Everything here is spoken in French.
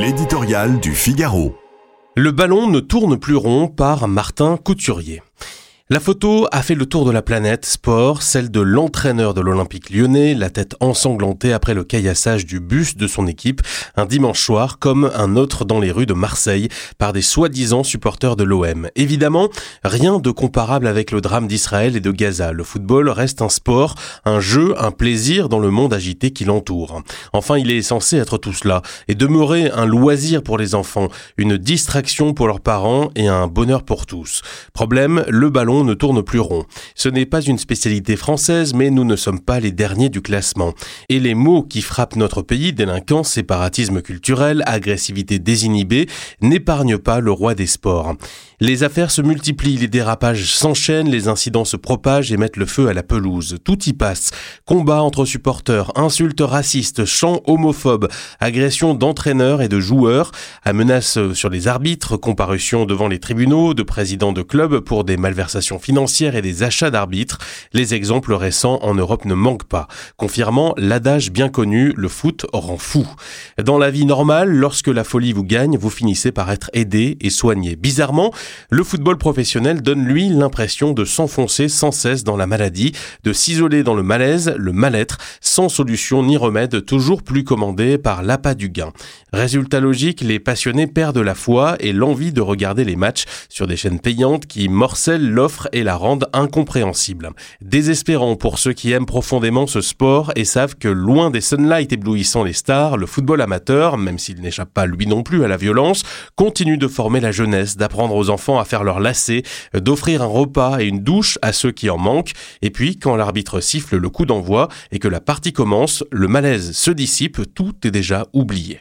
L'éditorial du Figaro. Le ballon ne tourne plus rond par Martin Couturier. La photo a fait le tour de la planète sport, celle de l'entraîneur de l'Olympique lyonnais, la tête ensanglantée après le caillassage du bus de son équipe un dimanche soir comme un autre dans les rues de Marseille par des soi-disant supporters de l'OM. Évidemment, rien de comparable avec le drame d'Israël et de Gaza. Le football reste un sport, un jeu, un plaisir dans le monde agité qui l'entoure. Enfin, il est censé être tout cela et demeurer un loisir pour les enfants, une distraction pour leurs parents et un bonheur pour tous. Problème, le ballon ne tourne plus rond. Ce n'est pas une spécialité française, mais nous ne sommes pas les derniers du classement. Et les mots qui frappent notre pays, délinquance, séparatisme culturel, agressivité désinhibée, n'épargnent pas le roi des sports. Les affaires se multiplient, les dérapages s'enchaînent, les incidents se propagent et mettent le feu à la pelouse. Tout y passe. Combats entre supporters, insultes racistes, chants homophobes, agressions d'entraîneurs et de joueurs, à menaces sur les arbitres, comparutions devant les tribunaux, de présidents de clubs pour des malversations financières et des achats d'arbitres. Les exemples récents en Europe ne manquent pas, confirmant l'adage bien connu, le foot rend fou. Dans la vie normale, lorsque la folie vous gagne, vous finissez par être aidé et soigné. Bizarrement, le football professionnel donne lui l'impression de s'enfoncer sans cesse dans la maladie, de s'isoler dans le malaise, le mal-être, sans solution ni remède, toujours plus commandé par l'appât du gain. Résultat logique, les passionnés perdent la foi et l'envie de regarder les matchs sur des chaînes payantes qui morcellent l'offre et la rendent incompréhensible. Désespérant pour ceux qui aiment profondément ce sport et savent que loin des sunlights éblouissant les stars, le football amateur, même s'il n'échappe pas lui non plus à la violence, continue de former la jeunesse, d'apprendre aux enfants à faire leur lacet, d'offrir un repas et une douche à ceux qui en manquent. Et puis, quand l'arbitre siffle le coup d'envoi et que la partie commence, le malaise se dissipe, tout est déjà oublié.